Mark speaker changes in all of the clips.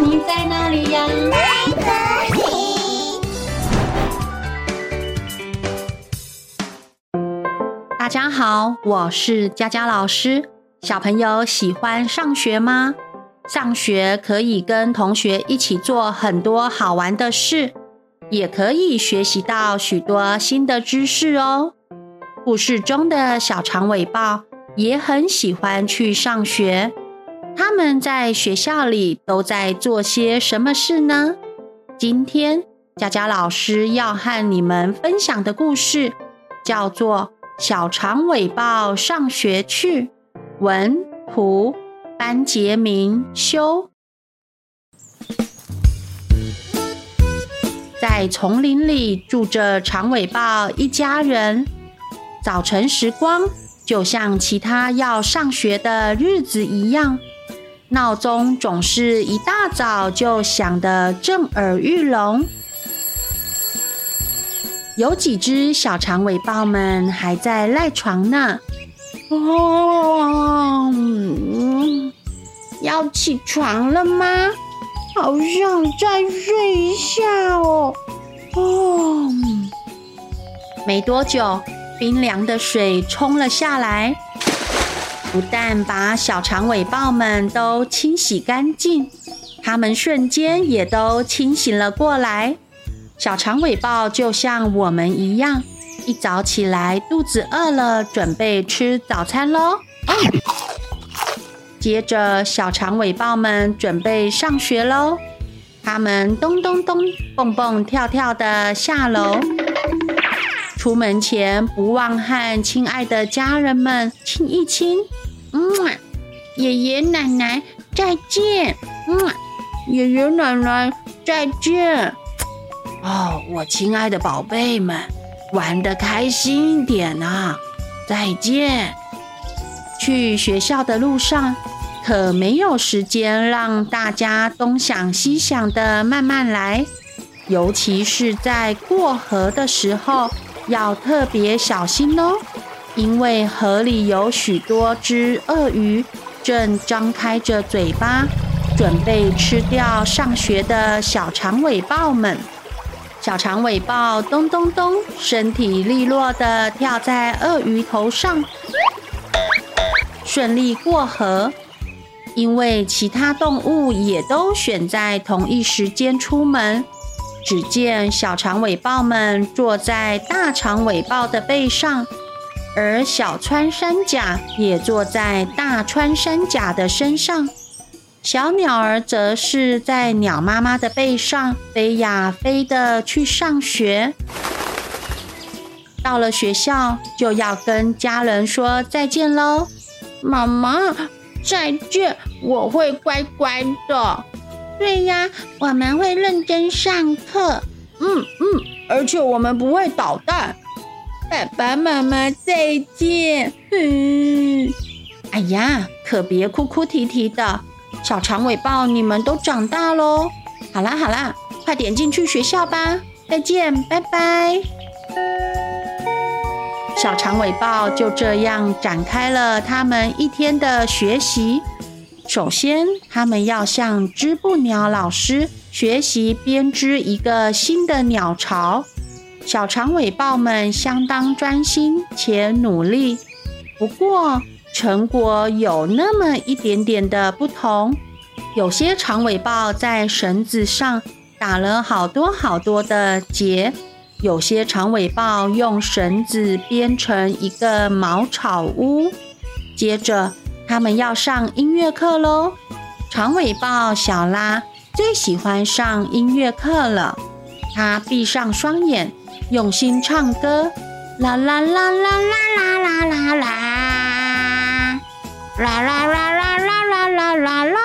Speaker 1: 你在哪里呀？
Speaker 2: 在这里。
Speaker 3: 大家好，我是佳佳老师。小朋友喜欢上学吗？上学可以跟同学一起做很多好玩的事，也可以学习到许多新的知识哦。故事中的小长尾豹也很喜欢去上学。他们在学校里都在做些什么事呢？今天佳佳老师要和你们分享的故事叫做《小长尾豹上学去》，文图班杰明修。在丛林里住着长尾豹一家人。早晨时光就像其他要上学的日子一样，闹钟总是一大早就响得震耳欲聋。有几只小长尾豹们还在赖床呢。
Speaker 4: 哦，要起床了吗？好想再睡一下哦。哦，
Speaker 3: 没多久。冰凉的水冲了下来，不但把小长尾豹们都清洗干净，它们瞬间也都清醒了过来。小长尾豹就像我们一样，一早起来肚子饿了，准备吃早餐喽。接着，小长尾豹们准备上学喽，它们咚咚咚、蹦蹦跳跳地下楼。出门前不忘和亲爱的家人们亲一亲，嗯，
Speaker 4: 爷爷奶奶再见，嗯，爷爷奶奶再见。
Speaker 5: 哦，我亲爱的宝贝们，玩的开心一点啊！再见。
Speaker 3: 去学校的路上可没有时间让大家东想西想的慢慢来，尤其是在过河的时候。要特别小心哦，因为河里有许多只鳄鱼正张开着嘴巴，准备吃掉上学的小长尾豹们。小长尾豹咚咚咚，身体利落地跳在鳄鱼头上，顺利过河。因为其他动物也都选在同一时间出门。只见小长尾豹们坐在大长尾豹的背上，而小穿山甲也坐在大穿山甲的身上。小鸟儿则是在鸟妈妈的背上飞呀飞的去上学。到了学校，就要跟家人说再见喽。
Speaker 4: 妈妈，再见，我会乖乖的。对呀，我们会认真上课。
Speaker 5: 嗯嗯，而且我们不会捣蛋。
Speaker 4: 爸爸妈妈再见。嗯，
Speaker 3: 哎呀，可别哭哭啼啼的。小长尾豹，你们都长大喽。好啦好啦，快点进去学校吧。再见，拜拜。小长尾豹就这样展开了他们一天的学习。首先，他们要向织布鸟老师学习编织一个新的鸟巢。小长尾豹们相当专心且努力，不过成果有那么一点点的不同。有些长尾豹在绳子上打了好多好多的结，有些长尾豹用绳子编成一个茅草屋。接着，他们要上音乐课喽！长尾豹小拉最喜欢上音乐课了。他闭上双眼，用心唱歌，啦啦啦啦啦啦啦啦啦，啦啦啦啦啦啦啦啦啦。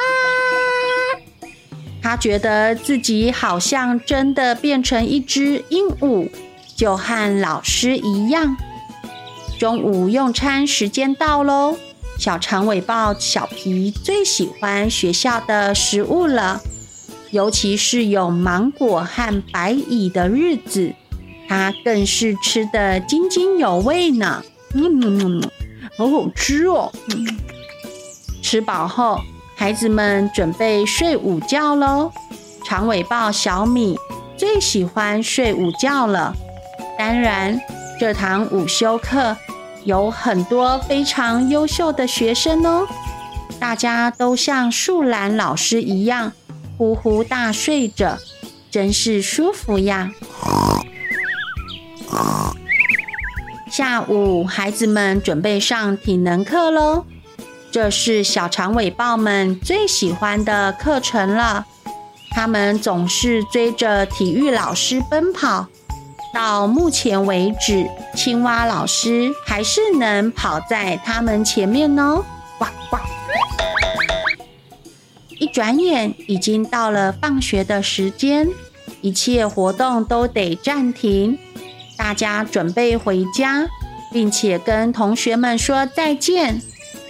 Speaker 3: 他觉得自己好像真的变成一只鹦鹉，就和老师一样。中午用餐时间到喽！小长尾豹小皮最喜欢学校的食物了，尤其是有芒果和白蚁的日子，它更是吃得津津有味呢。嗯，好好吃哦。吃饱后，孩子们准备睡午觉喽。长尾豹小米最喜欢睡午觉了。当然，这堂午休课有很多非常优秀的学生哦。大家都像树懒老师一样呼呼大睡着，真是舒服呀。下午，孩子们准备上体能课喽。这是小长尾豹们最喜欢的课程了。他们总是追着体育老师奔跑。到目前为止，青蛙老师还是能跑在他们前面哦。呱呱！一转眼，已经到了放学的时间，一切活动都得暂停。大家准备回家，并且跟同学们说再见。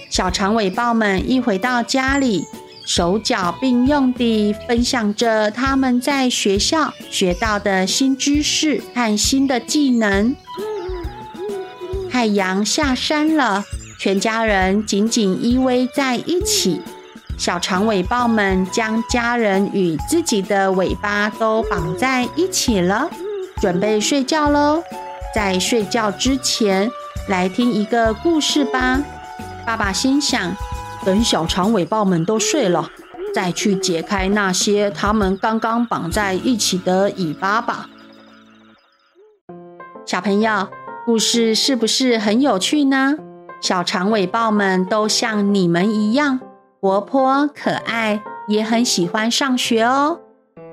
Speaker 3: 小长尾豹们一回到家里，手脚并用地分享着他们在学校学到的新知识和新的技能。太阳下山了，全家人紧紧依偎在一起。小长尾豹们将家人与自己的尾巴都绑在一起了，准备睡觉喽。在睡觉之前，来听一个故事吧。爸爸心想：等小长尾豹们都睡了，再去解开那些他们刚刚绑在一起的尾巴吧。小朋友，故事是不是很有趣呢？小长尾豹们都像你们一样活泼可爱，也很喜欢上学哦。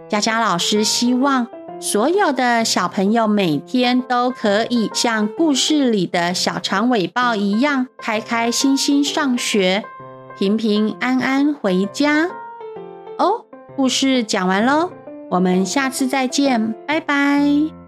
Speaker 3: 佳佳老师希望所有的小朋友每天都可以像故事里的小长尾豹一样，开开心心上学，平平安安回家。哦，故事讲完喽，我们下次再见，拜拜。